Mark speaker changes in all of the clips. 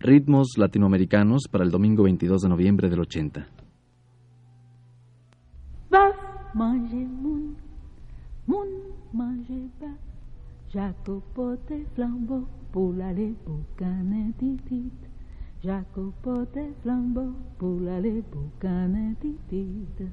Speaker 1: Ritmos latinoamericanos para el domingo 22 de noviembre del 80.
Speaker 2: Baf, manger moun, moun manger baf, Jacopote flambeau pour l'aller boucaner titit. Jacopote flambeau pour l'aller boucaner titit.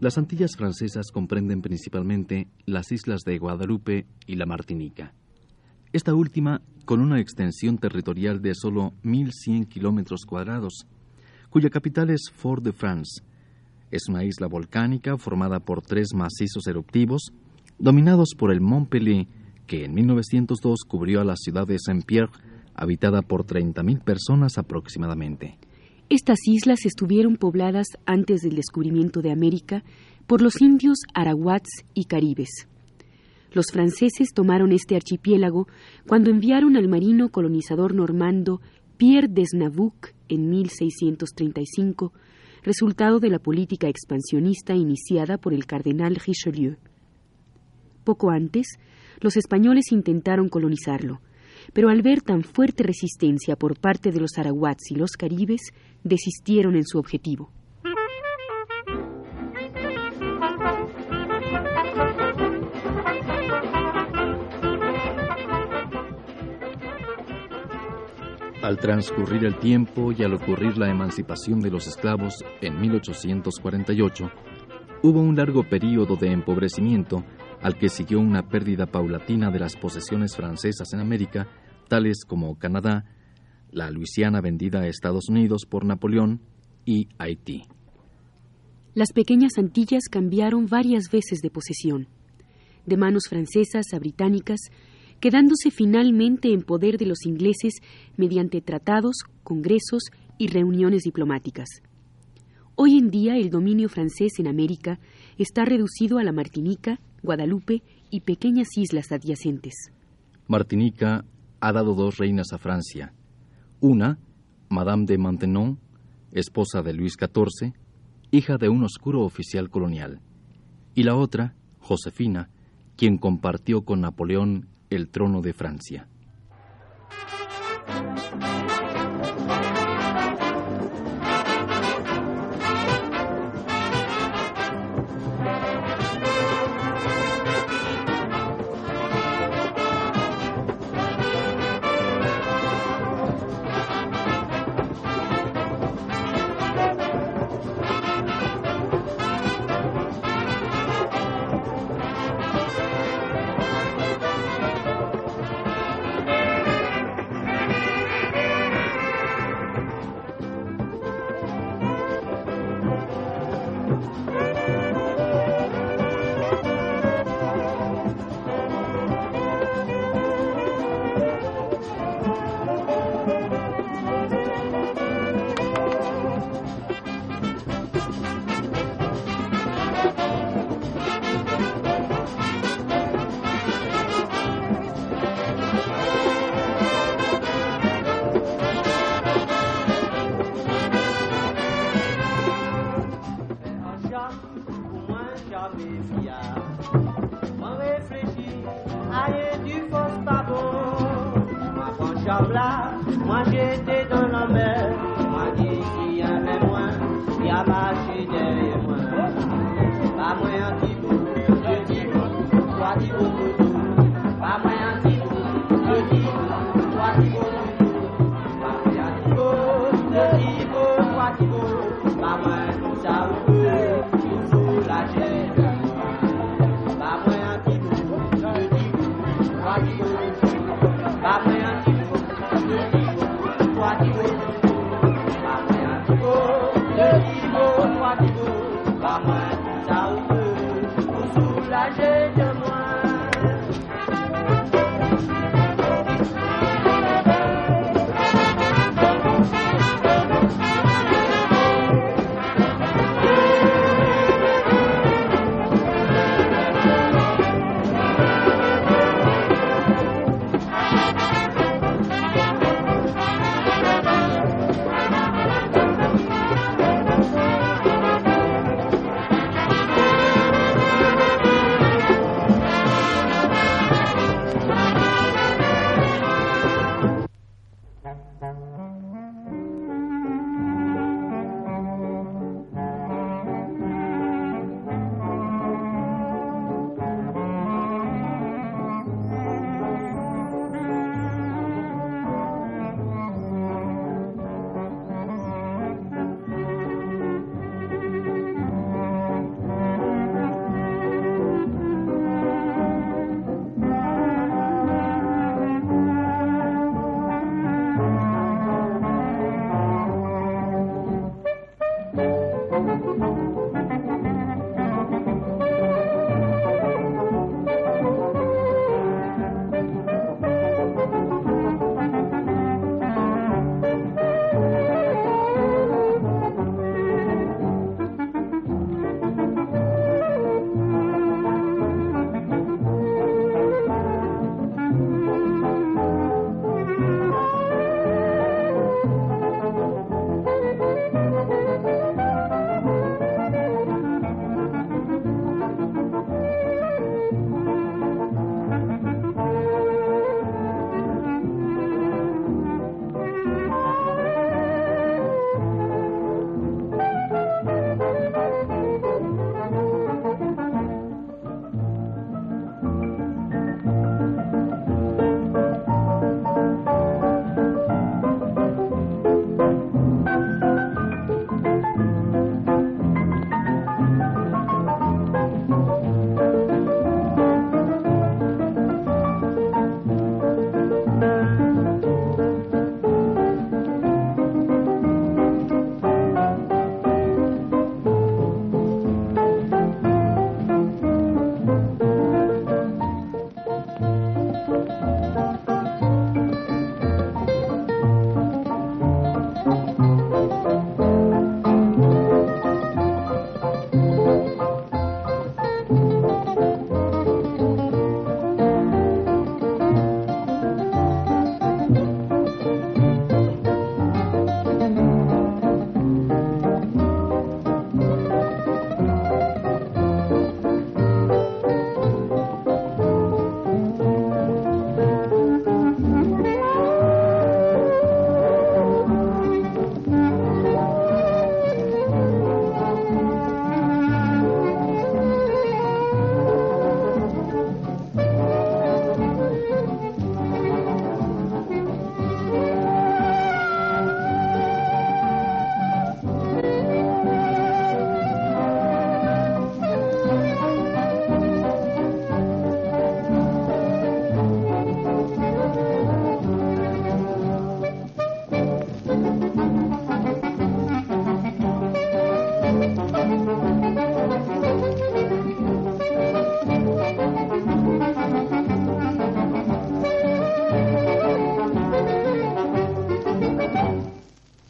Speaker 3: Las Antillas francesas comprenden principalmente las islas de Guadalupe y la Martinica. Esta última con una extensión territorial de solo 1.100 kilómetros cuadrados, cuya capital es Fort-de-France. Es una isla volcánica formada por tres macizos eruptivos, dominados por el Mont Pelé, que en 1902 cubrió a la ciudad de Saint-Pierre, habitada por 30.000 personas aproximadamente.
Speaker 4: Estas islas estuvieron pobladas antes del descubrimiento de América por los indios arahuats y caribes. Los franceses tomaron este archipiélago cuando enviaron al marino colonizador normando Pierre Desnavouc en 1635, resultado de la política expansionista iniciada por el cardenal Richelieu. Poco antes, los españoles intentaron colonizarlo, pero al ver tan fuerte resistencia por parte de los arahuats y los caribes, desistieron en su objetivo.
Speaker 1: Al transcurrir el tiempo y al ocurrir la emancipación de los esclavos en 1848, hubo un largo período de empobrecimiento al que siguió una pérdida paulatina de las posesiones francesas en América, tales como Canadá, la Luisiana vendida a Estados Unidos por Napoleón y Haití.
Speaker 4: Las pequeñas Antillas cambiaron varias veces de posesión, de manos francesas a británicas, quedándose finalmente en poder de los ingleses mediante tratados, congresos y reuniones diplomáticas. Hoy en día el dominio francés en América está reducido a la Martinica, Guadalupe y pequeñas islas adyacentes.
Speaker 1: Martinica ha dado dos reinas a Francia. Una, Madame de Maintenon, esposa de Luis XIV, hija de un oscuro oficial colonial. Y la otra, Josefina, quien compartió con Napoleón el trono de Francia.
Speaker 5: Thank you.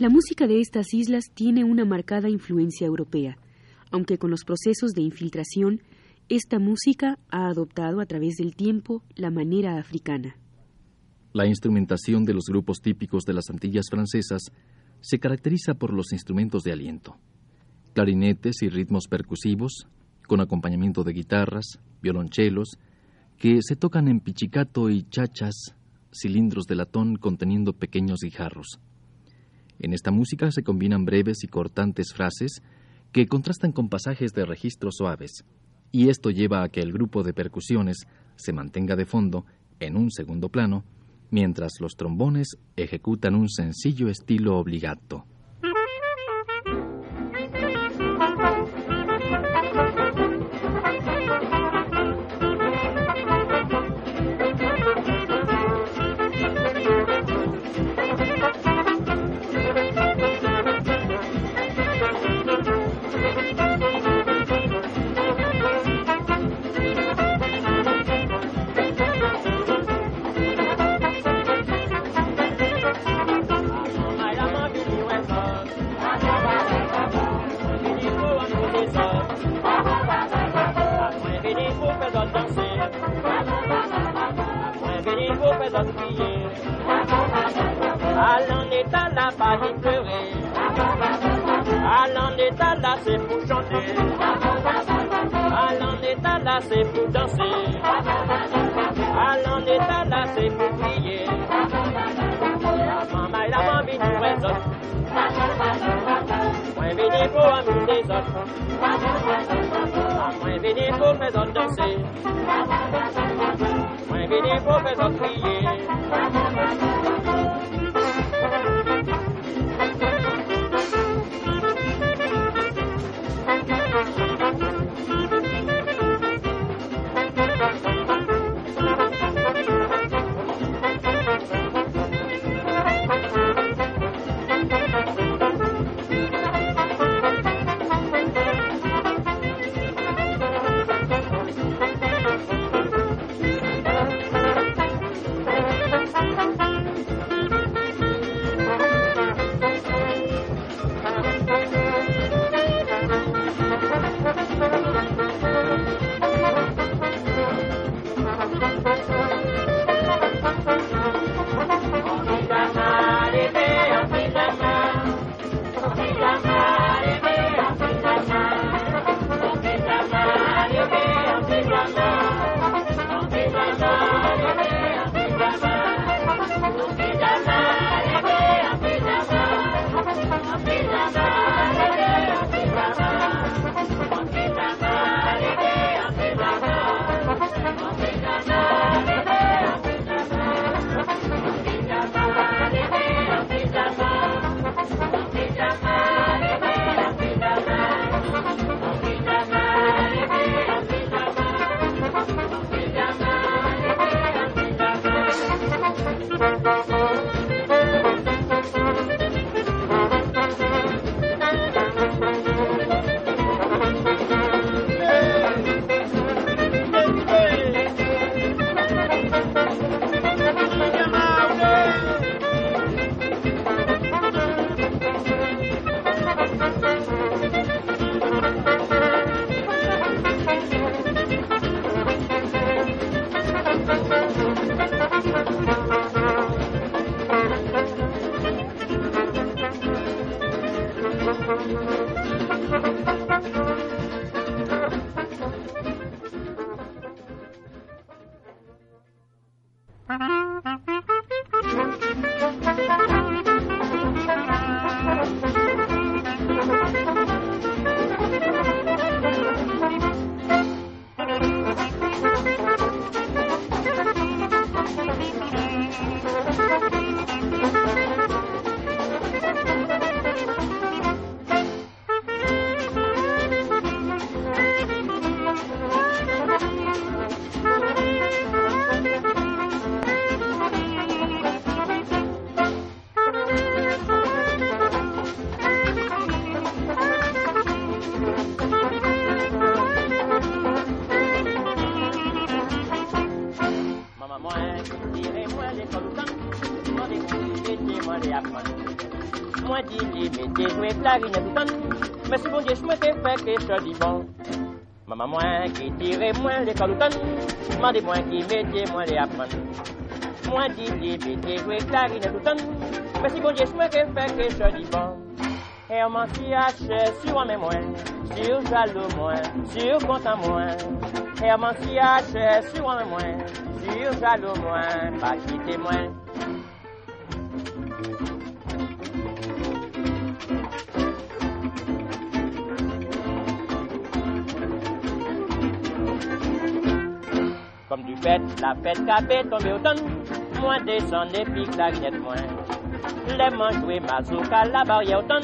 Speaker 4: La música de estas islas tiene una marcada influencia europea, aunque con los procesos de infiltración, esta música ha adoptado a través del tiempo la manera africana.
Speaker 1: La instrumentación de los grupos típicos de las Antillas francesas se caracteriza por los instrumentos de aliento, clarinetes y ritmos percusivos, con acompañamiento de guitarras, violonchelos, que se tocan en pichicato y chachas, cilindros de latón conteniendo pequeños guijarros. En esta música se combinan breves y cortantes frases que contrastan con pasajes de registros suaves, y esto lleva a que el grupo de percusiones se mantenga de fondo en un segundo plano, mientras los trombones ejecutan un sencillo estilo obligato.
Speaker 5: Mwen vini pou fè don de
Speaker 6: si Mwen vini pou fè don de l'ekol ou kan, mande mwen ki metye mwen le apman. Mwen di di pete kwe klarinet ou kan, mwen si bonje swen ke fe kwe se di bon. E oman si ache sur ame mwen, sur jalo mwen, sur kontan mwen. E oman si ache sur ame mwen, sur jalo mwen, pa kite mwen. fèt, la fèt kabe tombe otan, mwen desan epi klarinet mwen. Le man jwe mazouka la barye otan,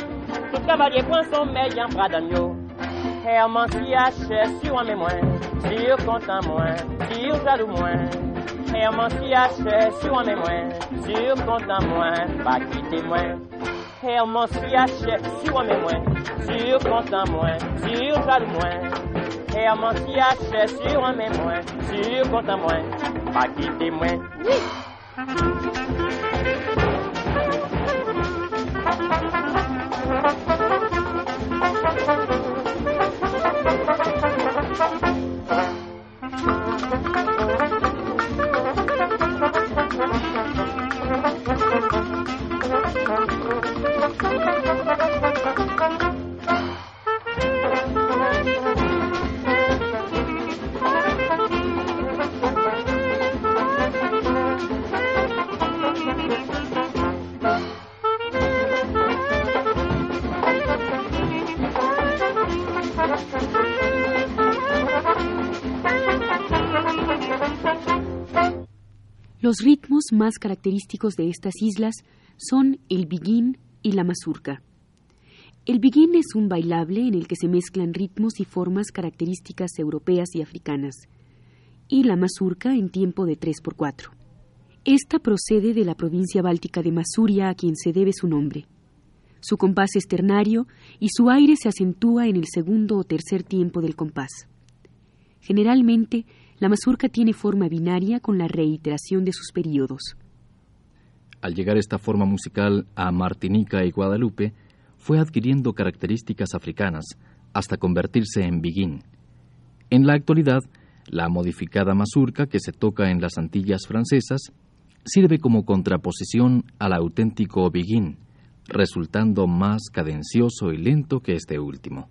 Speaker 6: tout kavalye pran son meyan pradan yo. Herman si ache sur an me sur kontan mwen, sur jadou mwen. Herman si ache sur an me mwen, sur kontan mwen, pa kite mwen. Herman si ache sur an me sur kontan mwen, sur jadou mwen. E yaman si aswe sur an men mwen, sur kontan mwen, pa kite mwen. Oui!
Speaker 4: Los ritmos más característicos de estas islas son el biguín y la mazurca. El biguín es un bailable en el que se mezclan ritmos y formas características europeas y africanas, y la mazurca en tiempo de 3x4. Esta procede de la provincia báltica de Masuria a quien se debe su nombre. Su compás es ternario y su aire se acentúa en el segundo o tercer tiempo del compás. Generalmente, la mazurca tiene forma binaria con la reiteración de sus periodos.
Speaker 7: Al llegar esta forma musical a Martinica y Guadalupe, fue adquiriendo características africanas hasta convertirse en biguín. En la actualidad, la modificada mazurca que se toca en las Antillas francesas sirve como contraposición al auténtico biguín, resultando más cadencioso y lento que este último.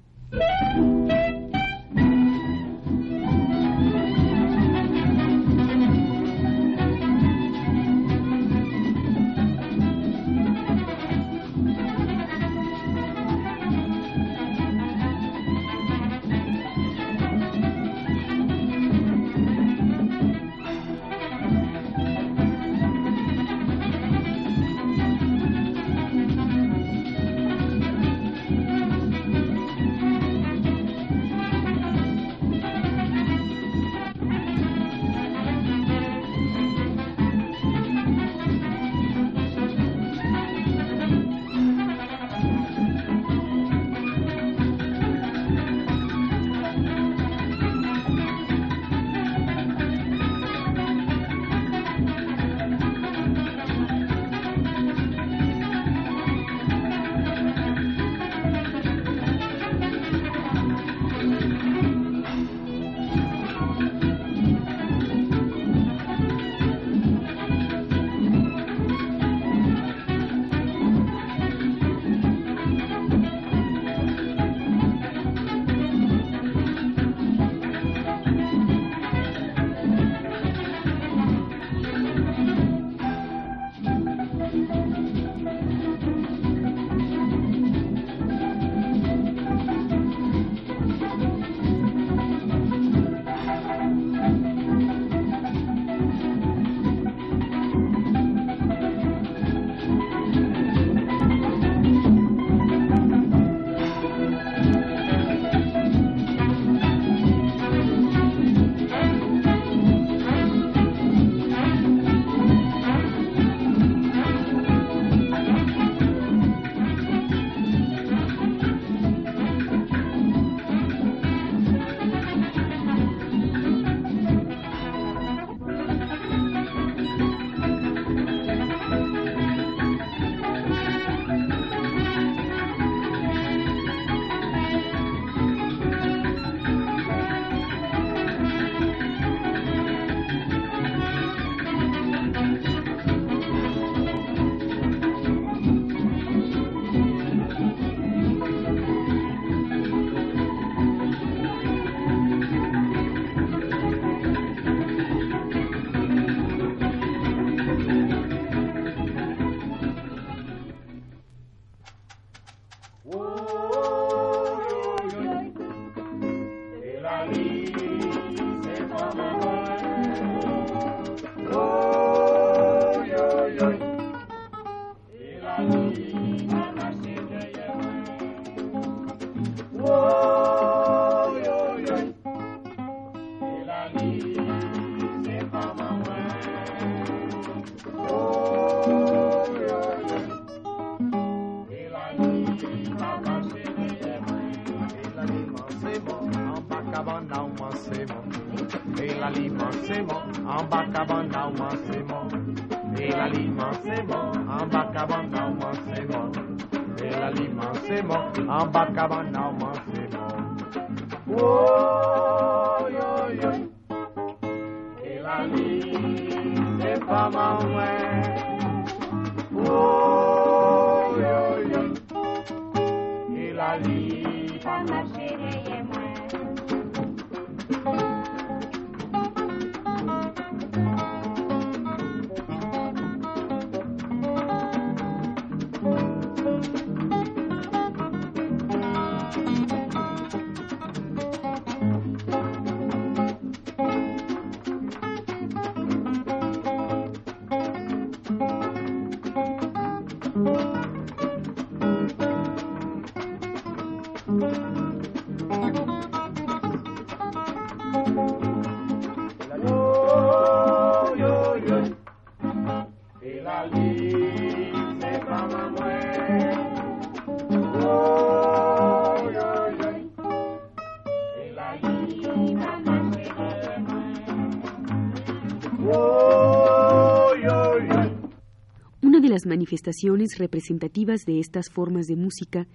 Speaker 8: Manifestaciones representativas de estas formas de música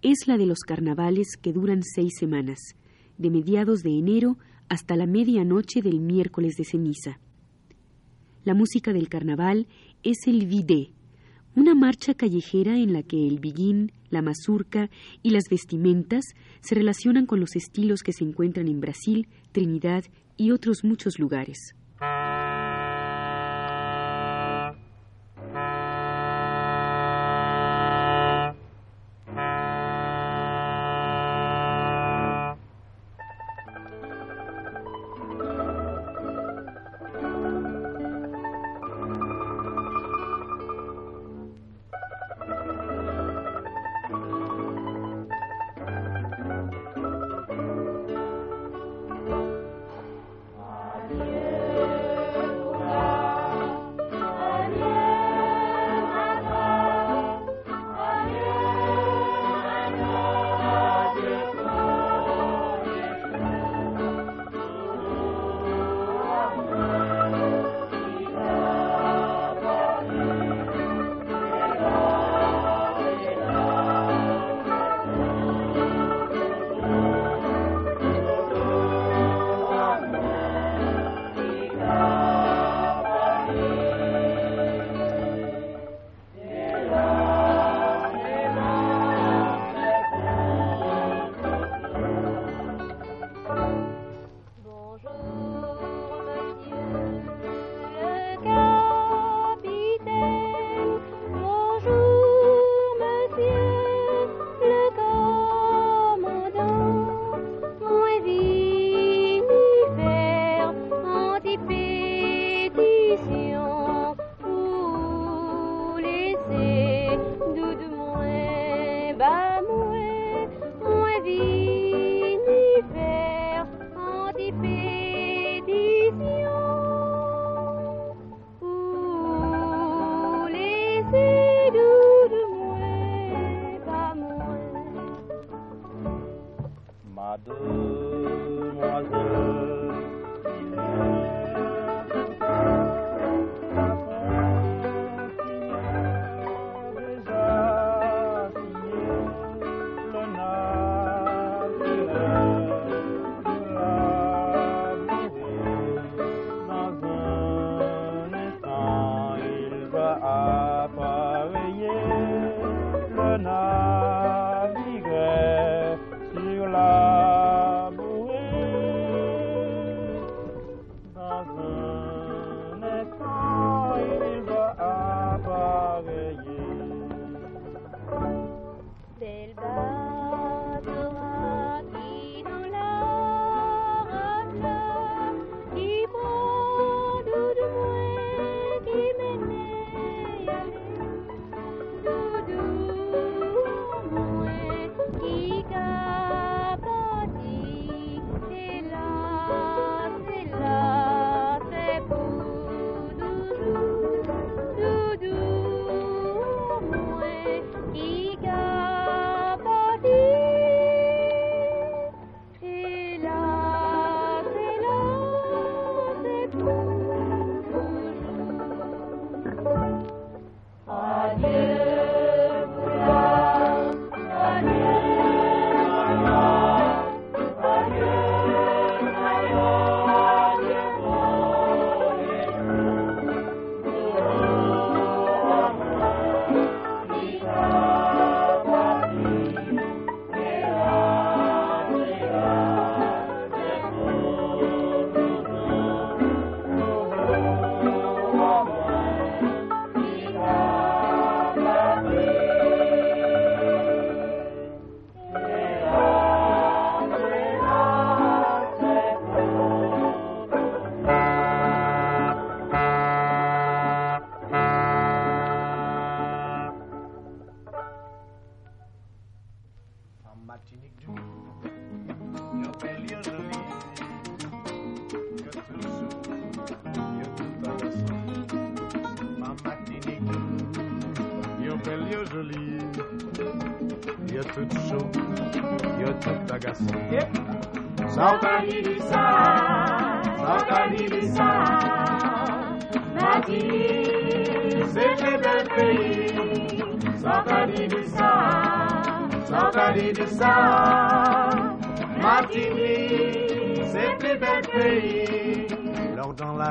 Speaker 8: es la de los carnavales que duran seis semanas, de mediados de enero hasta la medianoche del miércoles de ceniza. La música del carnaval es el vidé, una marcha callejera en la que el biguín, la mazurca y las vestimentas se relacionan con los estilos que se encuentran en Brasil, Trinidad y otros muchos lugares.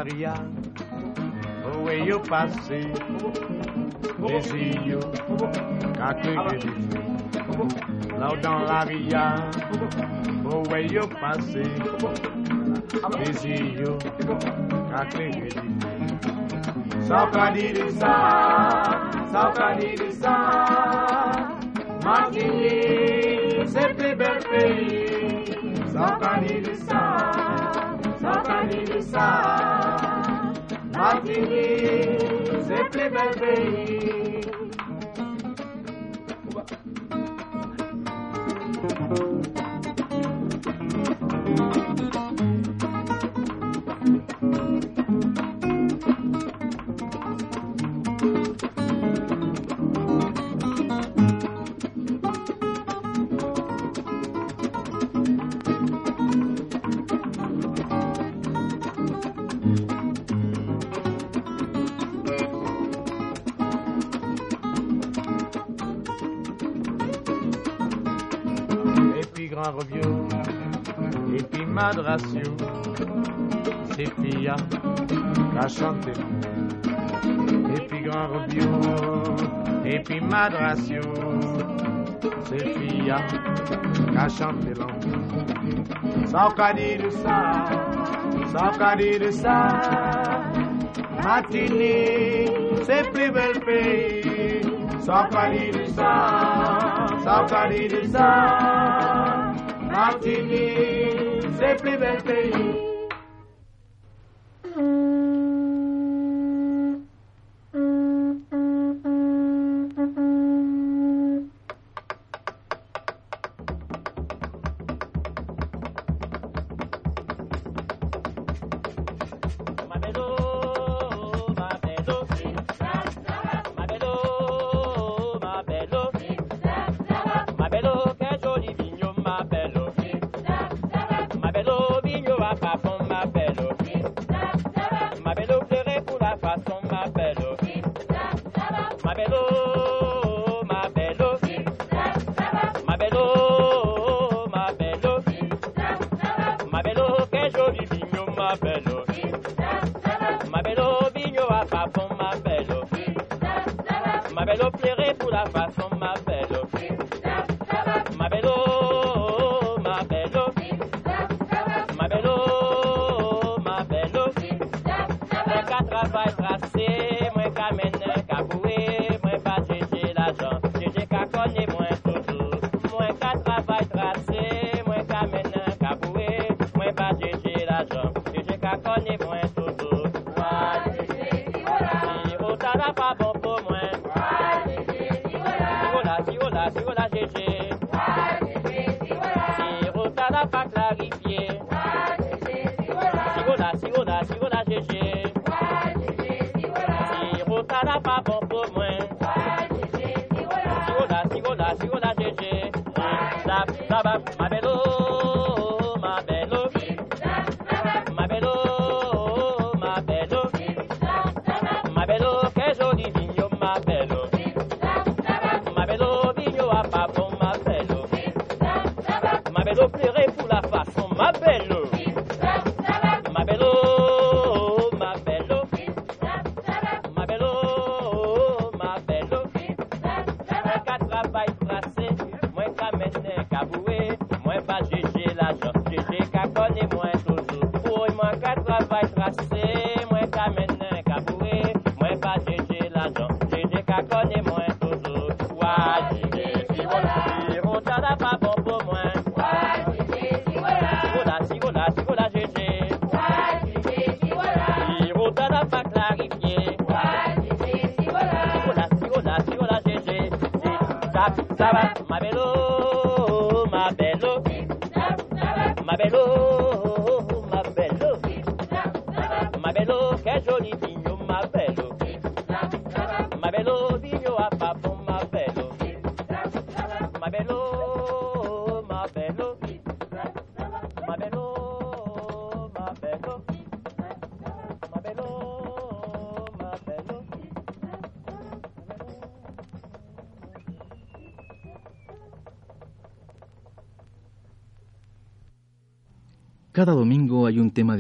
Speaker 6: Maria, away you pass, Désir, Cacré, Là dans la ria, away you pass, soka di di sa, Martinique, c'est très bel pays. di sa matinée, c'est plus merveilleux. à. Et puis Grand Robio, et puis Madracio, c'est filles à chanter. Sans cadet de ça, sans cadet de ça, matinée, c'est plus bel pays. Sans cadet de ça, sans cadet de ça, matinée, c'est plus bel pays.
Speaker 1: quiero.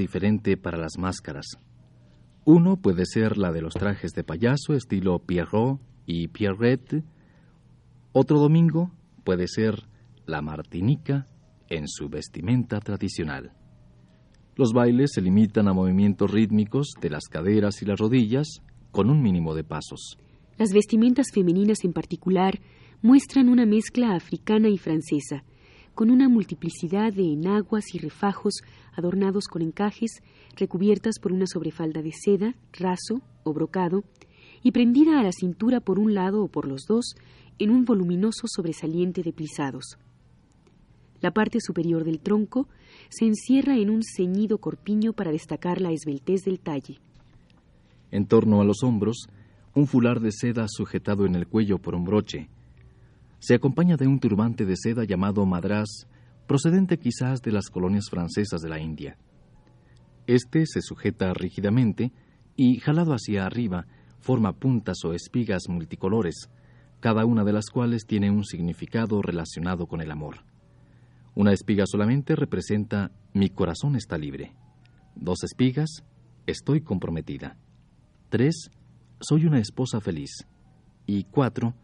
Speaker 1: Diferente para las máscaras. Uno puede ser la de los trajes de payaso estilo Pierrot y Pierrette. Otro domingo puede ser la martinica en su vestimenta tradicional. Los bailes se limitan a movimientos rítmicos de las caderas y las rodillas con un mínimo de pasos.
Speaker 4: Las vestimentas femeninas en particular muestran una mezcla africana y francesa, con una multiplicidad de enaguas y refajos adornados con encajes, recubiertas por una sobrefalda de seda, raso o brocado, y prendida a la cintura por un lado o por los dos en un voluminoso sobresaliente de plisados. La parte superior del tronco se encierra en un ceñido corpiño para destacar la esbeltez del talle.
Speaker 1: En torno a los hombros, un fular de seda sujetado en el cuello por un broche. Se acompaña de un turbante de seda llamado madrás, procedente quizás de las colonias francesas de la India. Este se sujeta rígidamente y, jalado hacia arriba, forma puntas o espigas multicolores, cada una de las cuales tiene un significado relacionado con el amor. Una espiga solamente representa mi corazón está libre. Dos espigas, estoy comprometida. Tres, soy una esposa feliz. Y cuatro,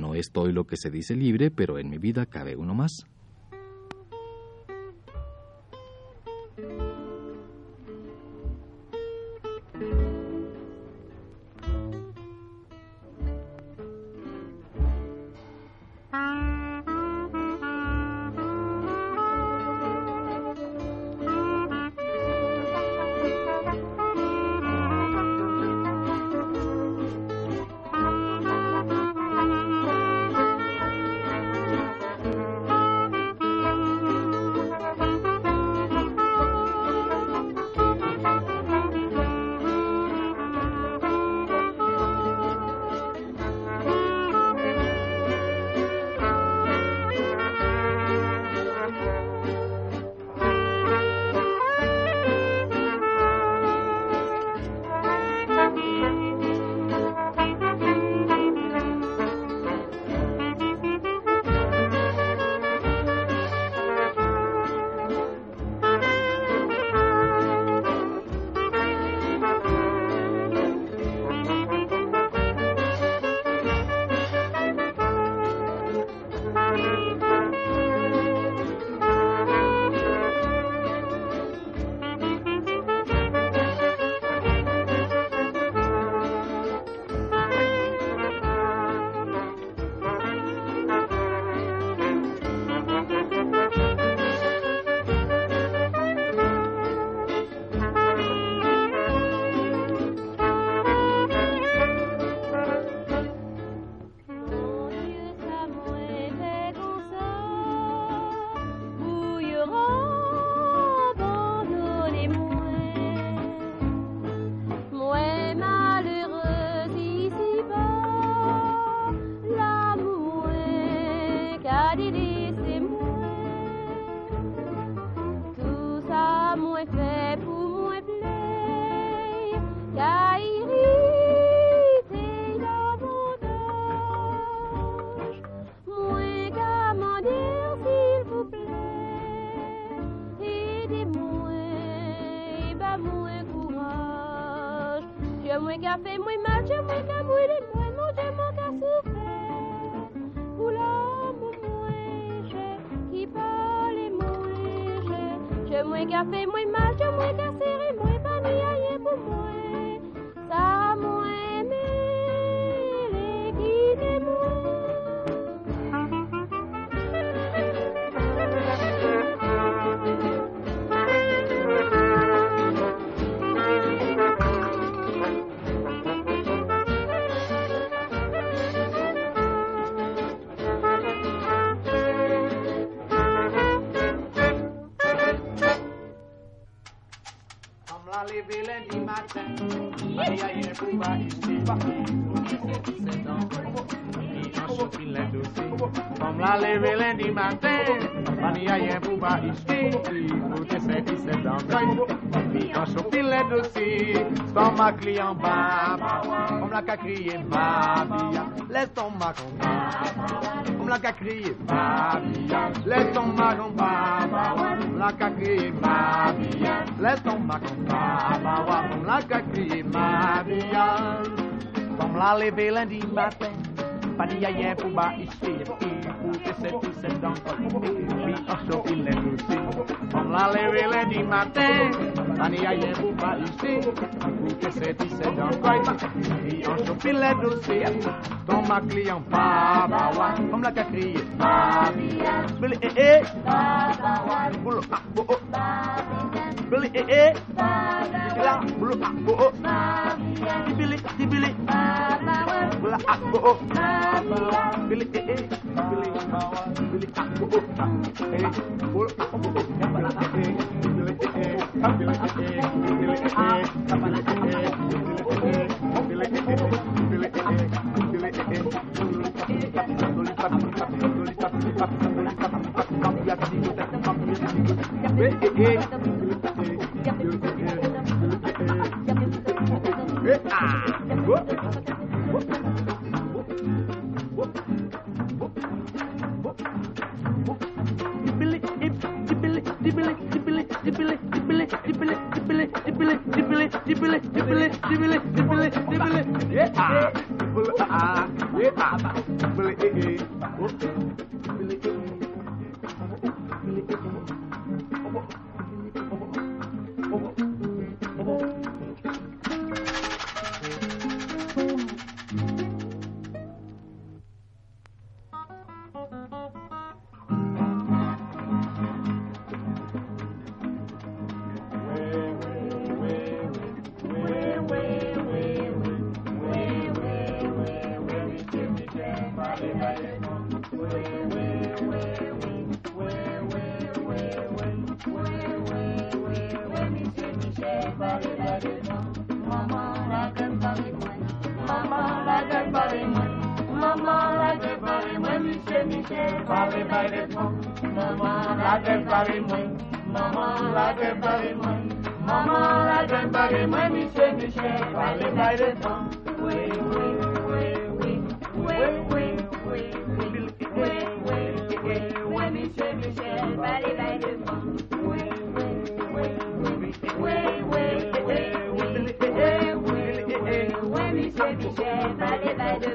Speaker 1: no estoy lo que se dice libre, pero en mi vida cabe uno más.
Speaker 7: mwen ka fe mwen matye, mwen ka mwile mwen, mwen je mwen ka soufe. Pou la mwen mwen je, ki pale mwen je, je mwen ka fe mwen matye, mwen ka sere. à lever lundi matin. Aïe aïe, Bouba, il s'est pas. C'est un Comme la lever lundi matin, Aïe aïe, Bouba, il s'est Côté 7, 17 ans, Il a chopé les dossiers, sans ma client baba. Comme la qu'a crié Babia, laisse ton macon baba. la ka kriye Les ton magon la ka kriye Les ton magon la ka kriye Som la leve lundi matin Pa di a yen pou ba isye Te sais-tu c'est dans ta il est On l'a levé lundi matin pas c'est dans il est ma client Comme la qu'a crié ah oh oh beli ee eh dibilang bulu ak bo dibili dibili bela ak bo beli ee dibili beli ak bo eh bulu ak bo beli ee beli ee beli ee beli ee eh hey, hey. Ah. Whoop. Whoop. Dibbly, dibbly, dibbly, dibbly, dibbly, dibbly, dibbly, dibbly, dibbly, dibbly, dibbly,
Speaker 8: dibbly, dibbly, dibbly, dibbly, yeah, ah, dibbly, ah, yeah, ah, dibbly, eh, eh, body, body, boom. Mama, like that body, boom. Mama, like that body, boom. Mama, like that body, boom. Me say, me say, body, body, boom. Way, way, way, way, way, way, way, way,
Speaker 1: way, way, way. Me say, me say. Way, way, way, way, way, way, way, way, way. Me say,
Speaker 6: me say, body, body,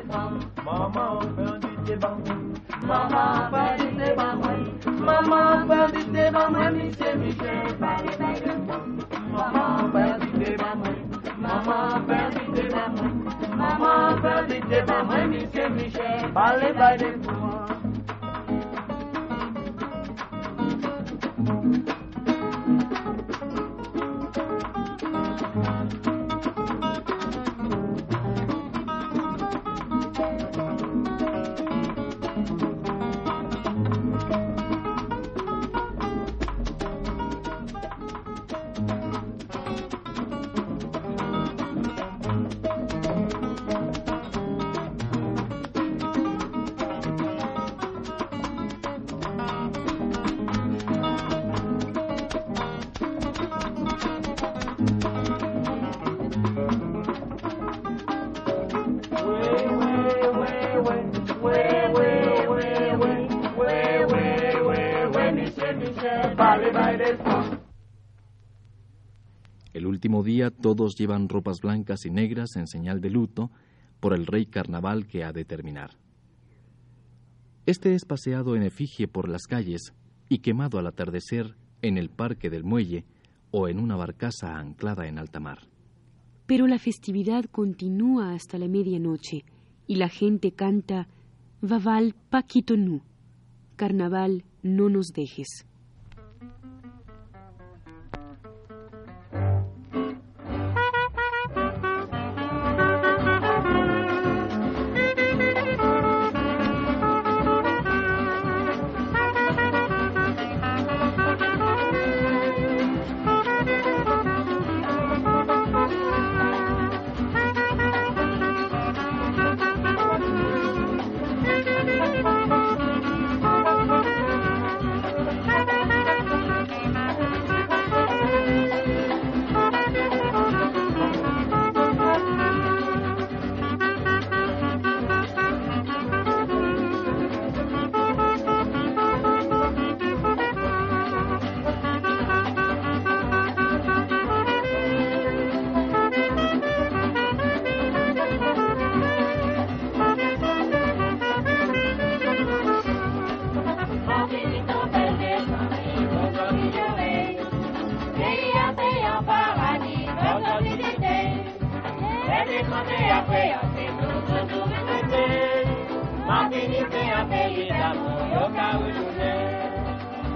Speaker 6: on fait un DJ bang. Mama Parité Bamani, Mama Parité Bamani, c'est Michel Parité Mama Parité Bamani, Mama Parité Bamani, Mama Parité mi, c'est Michel Parité Bamani. Último día todos llevan ropas blancas y negras en señal de luto por
Speaker 9: el rey carnaval que ha de terminar. Este es paseado en efigie por las calles y quemado al atardecer en el parque del muelle o en una barcaza anclada en alta mar. Pero la festividad continúa hasta la medianoche y
Speaker 6: la gente canta Vaval Paquito Nu. Carnaval, no nos dejes.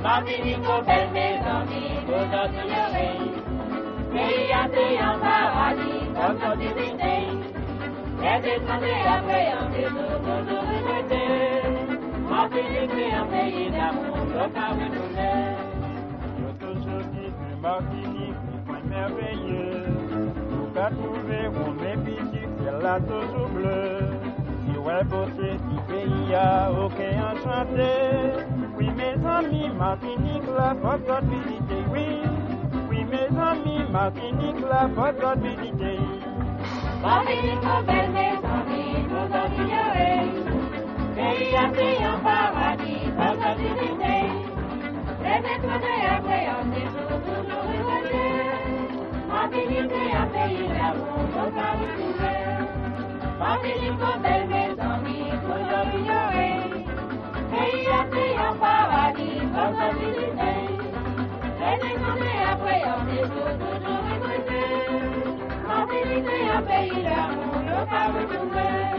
Speaker 6: Babini ko ko da. Mei do do do ko ka me. la toujou ble, si wè bote, si peyi ya, ok enchante, oui me zami, Martinique la fòt lot vizite, oui, oui me zami, Martinique la fòt lot vizite. Martinique nou bel me zami, nou zami yore, peyi ya se
Speaker 7: yon paradis, fòt lot vizite, les étrangers appréhendés sont toujours éloignés, Martinique est un pays d'amour,
Speaker 6: nos amis Papilico a mesoni, tulorio ei. Heia teia pavadi, papalili ei. Ene kome apweo te tutu tuwe kwete.
Speaker 7: Papilite ya peira, mulo kawutume.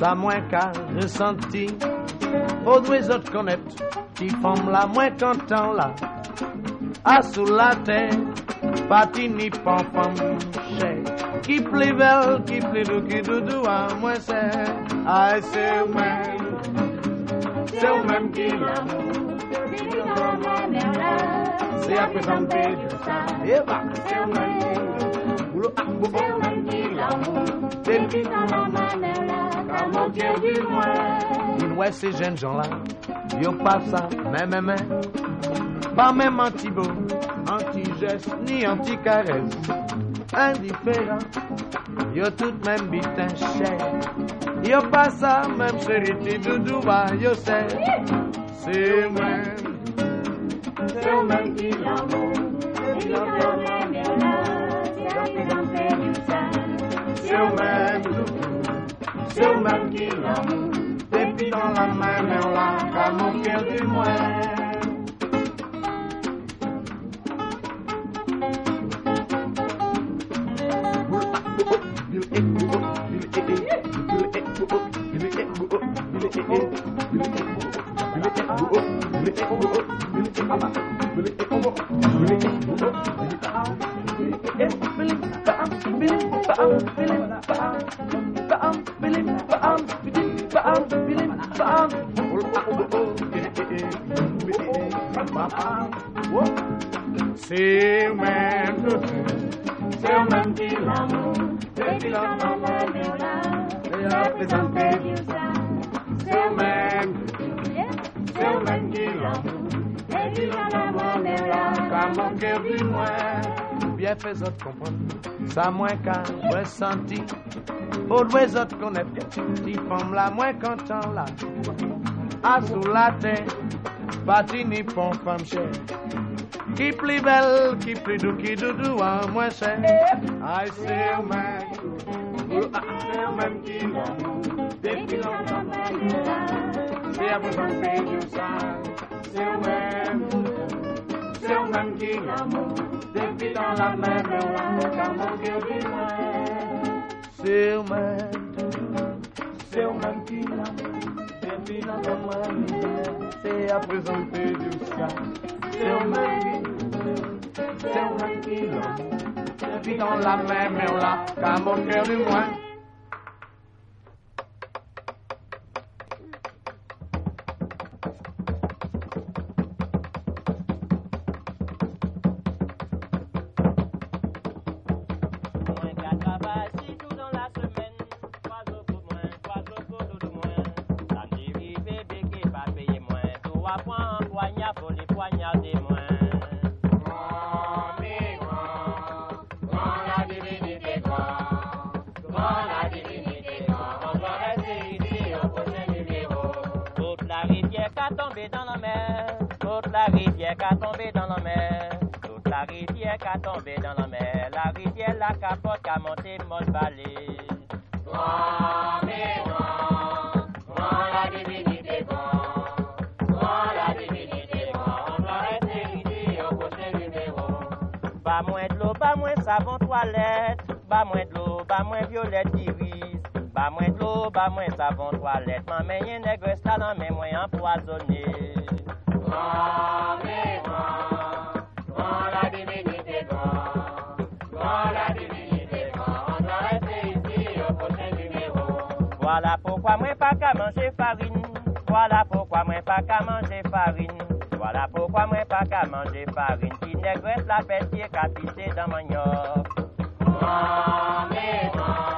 Speaker 7: la moins qu'à ressentir. Aux deux autres connaître qui font la moins content là. À sous la terre, parti ni panfam, cher. Qui plevel, qui plidou, qui doudou, à moins c'est. Ah, c'est au même, c'est au même qui l'amour. C'est après tant pis, c'est
Speaker 6: au même qui l'amour. Sait du.
Speaker 7: Ouais, ces jeunes gens-là, yo pas ça, mais, mais, mais, pas même anti-beau, anti-geste, ni anti-caresse, indifférent, yo tout même bitin cher, yo pas ça, même chérie, doudou, bah, yo c'est, c'est eux-mêmes, c'est eux-mêmes qui l'amour,
Speaker 6: Et puis dans la main, mais on l'a, c'est à
Speaker 7: Seu maquilão, débit dans la main, mais on l'a vraiment perdu moins. Fait autres ça moins ressenti. Pour les autres femme la moins content là. À sous la pont femme chère. Qui plus belle, qui plus doux, qui doudou, à moins cher. C'est eux-mêmes, ah, c'est eux-mêmes qui. Depuis longtemps, c'est à vous en du sang c'est au même qui l'amour, depuis dans la mer, l'amour que lui-même. C'est au même, c'est au même qui l'amour, depuis dans la mer, c'est à présent que du
Speaker 6: ciel. C'est c'est depuis dans la. Mwenye negre sa nan men mwen empoazone Wan me wan, wan la divinite wan Wan la divinite wan, an doan rete isi yo pochen numero Wala pokwa mwen pa ka manje farin Wala pokwa mwen pa ka manje farin Wala pokwa mwen pa ka manje farin Ki negre la peti katise dan manyok Wan me wan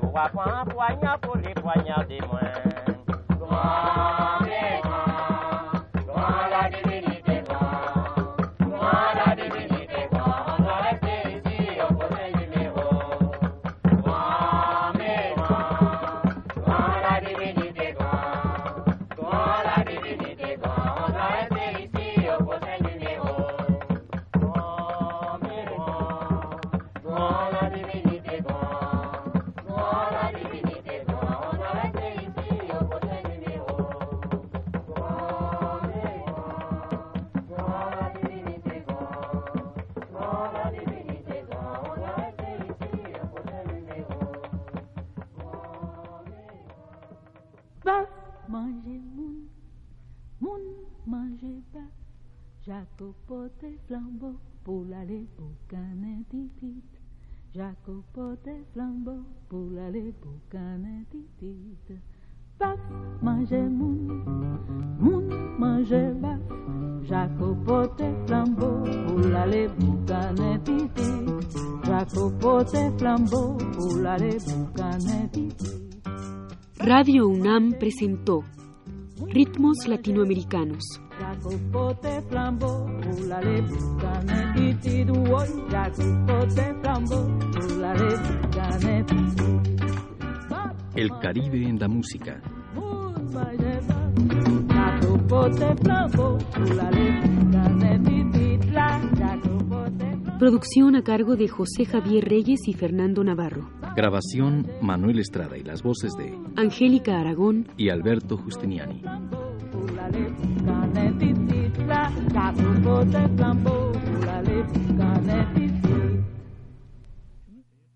Speaker 6: Trois points, poignard pour les poignards des moins.
Speaker 2: Flambeau pour l'aller boucaner titit. Jacopote flambeau pour l'aller boucaner titit. Baf manger moun, moun manger baf. Jacopote flambeau pour l'aller boucaner titit. Jacopote flambeau pour l'aller.
Speaker 4: Radio UNAM presentó Ritmos Latinoamericanos.
Speaker 2: Jacopote. Jacopote.
Speaker 1: El Caribe en la música.
Speaker 4: Producción a cargo de José Javier Reyes y Fernando Navarro.
Speaker 1: Grabación Manuel Estrada y las voces de
Speaker 4: Angélica Aragón,
Speaker 1: y Alberto Justiniani.
Speaker 2: ulale, canetititla, casu pote flambo, ulale, canetititla.